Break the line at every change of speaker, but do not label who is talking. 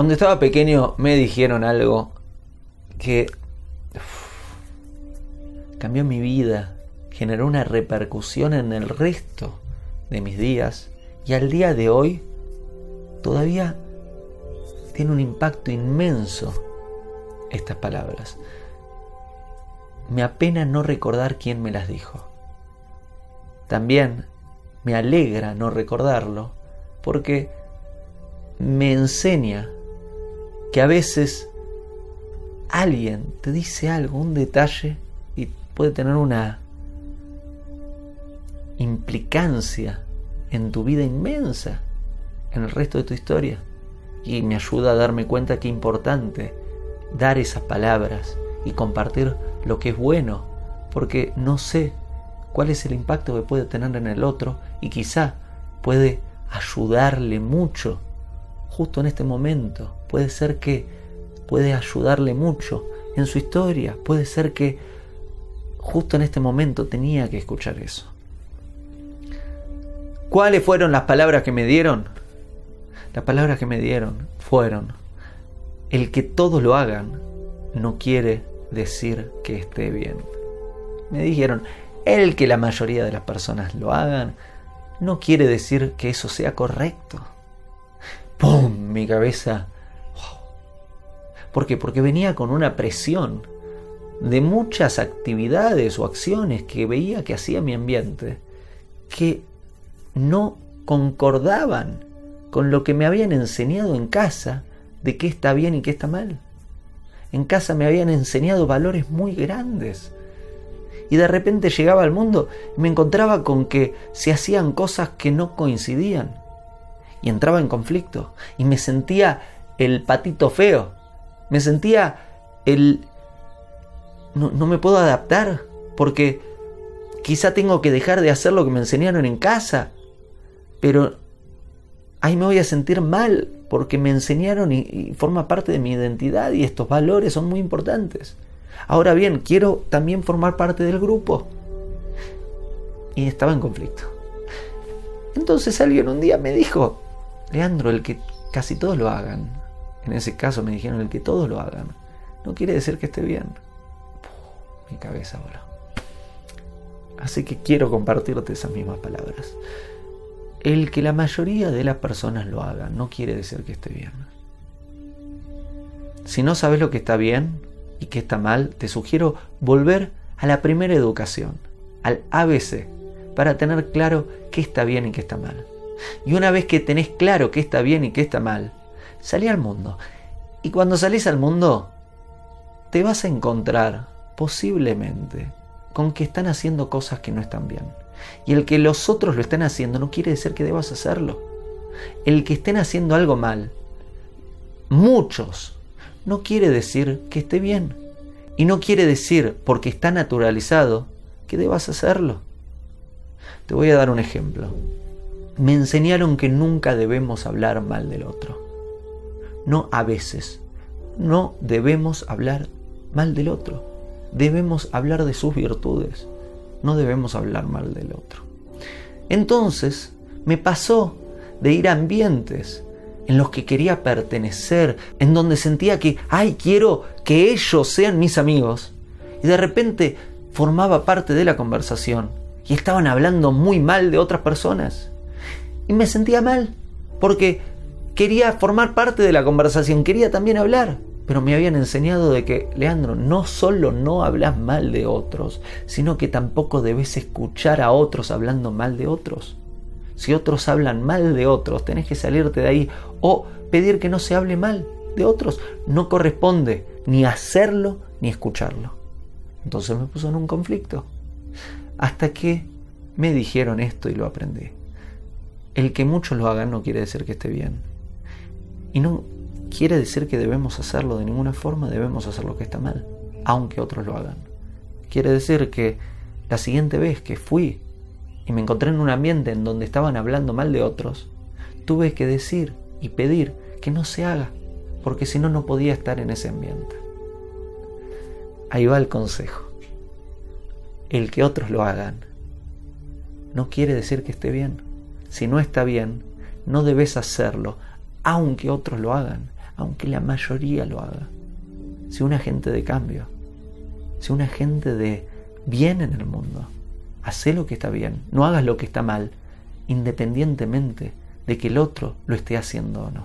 Cuando estaba pequeño me dijeron algo que cambió mi vida, generó una repercusión en el resto de mis días y al día de hoy todavía tiene un impacto inmenso estas palabras. Me apena no recordar quién me las dijo. También me alegra no recordarlo porque me enseña que a veces alguien te dice algo, un detalle, y puede tener una implicancia en tu vida inmensa, en el resto de tu historia. Y me ayuda a darme cuenta que es importante dar esas palabras y compartir lo que es bueno, porque no sé cuál es el impacto que puede tener en el otro y quizá puede ayudarle mucho justo en este momento. Puede ser que puede ayudarle mucho en su historia. Puede ser que justo en este momento tenía que escuchar eso. ¿Cuáles fueron las palabras que me dieron? Las palabras que me dieron fueron, el que todos lo hagan no quiere decir que esté bien. Me dijeron, el que la mayoría de las personas lo hagan no quiere decir que eso sea correcto. ¡Pum! Mi cabeza. ¿Por qué? Porque venía con una presión de muchas actividades o acciones que veía que hacía mi ambiente que no concordaban con lo que me habían enseñado en casa de qué está bien y qué está mal. En casa me habían enseñado valores muy grandes. Y de repente llegaba al mundo y me encontraba con que se hacían cosas que no coincidían y entraba en conflicto y me sentía el patito feo, me sentía el... No, no me puedo adaptar porque quizá tengo que dejar de hacer lo que me enseñaron en casa, pero ahí me voy a sentir mal porque me enseñaron y, y, forma parte de mi identidad y estos valores son muy importantes. Ahora bien, quiero también formar parte del grupo. Y estaba en conflicto. Entonces alguien un día me dijo, Leandro, el que casi todos lo hagan, en ese caso me dijeron el que todos lo hagan, no quiere decir que esté bien. mi cabeza voló. Así que quiero compartirte esas mismas palabras. El que la mayoría de las personas lo hagan no quiere decir que esté bien. Si no sabes lo que está bien y que está mal, te sugiero volver a la primera educación, al ABC, para tener claro qué está bien y qué está mal. Y una vez que tenés claro qué está bien y qué está mal, salí al mundo. Y cuando salís al mundo, te vas a encontrar posiblemente con que están haciendo cosas que no están bien. Y el que los otros lo estén haciendo no quiere decir que debas hacerlo. El que estén haciendo algo mal, muchos, no quiere decir que esté bien. Y no quiere decir, porque está naturalizado, que debas hacerlo. Te voy a dar un ejemplo me enseñaron que nunca debemos hablar mal del otro. No a veces. No debemos hablar mal del otro. Debemos hablar de sus virtudes. No debemos hablar mal del otro. Entonces me pasó de ir a ambientes en los que quería pertenecer, en donde sentía que, ay, quiero que ellos sean mis amigos. Y de repente formaba parte de la conversación y estaban hablando muy mal de otras personas y me sentía mal, porque quería formar parte de la conversación, quería también hablar, pero me habían enseñado de que, Leandro, no solo no hablas mal de otros, sino que tampoco debes escuchar a otros hablando mal de otros. Si otros hablan mal de otros, tenés que salirte de ahí o pedir que no se hable mal de otros. No corresponde ni hacerlo ni escucharlo. Entonces me puso en un conflicto. Hasta que me dijeron esto y lo aprendí. El que muchos lo hagan no quiere decir que esté bien. Y no quiere decir que debemos hacerlo de ninguna forma, debemos hacer lo que está mal, aunque otros lo hagan. Quiere decir que la siguiente vez que fui y me encontré en un ambiente en donde estaban hablando mal de otros, tuve que decir y pedir que no se haga, porque si no, no podía estar en ese ambiente. Ahí va el consejo. El que otros lo hagan no quiere decir que esté bien si no está bien, no debes hacerlo, aunque otros lo hagan, aunque la mayoría lo haga. Sé un agente de cambio. Sé un agente de bien en el mundo. Haz lo que está bien, no hagas lo que está mal, independientemente de que el otro lo esté haciendo o no.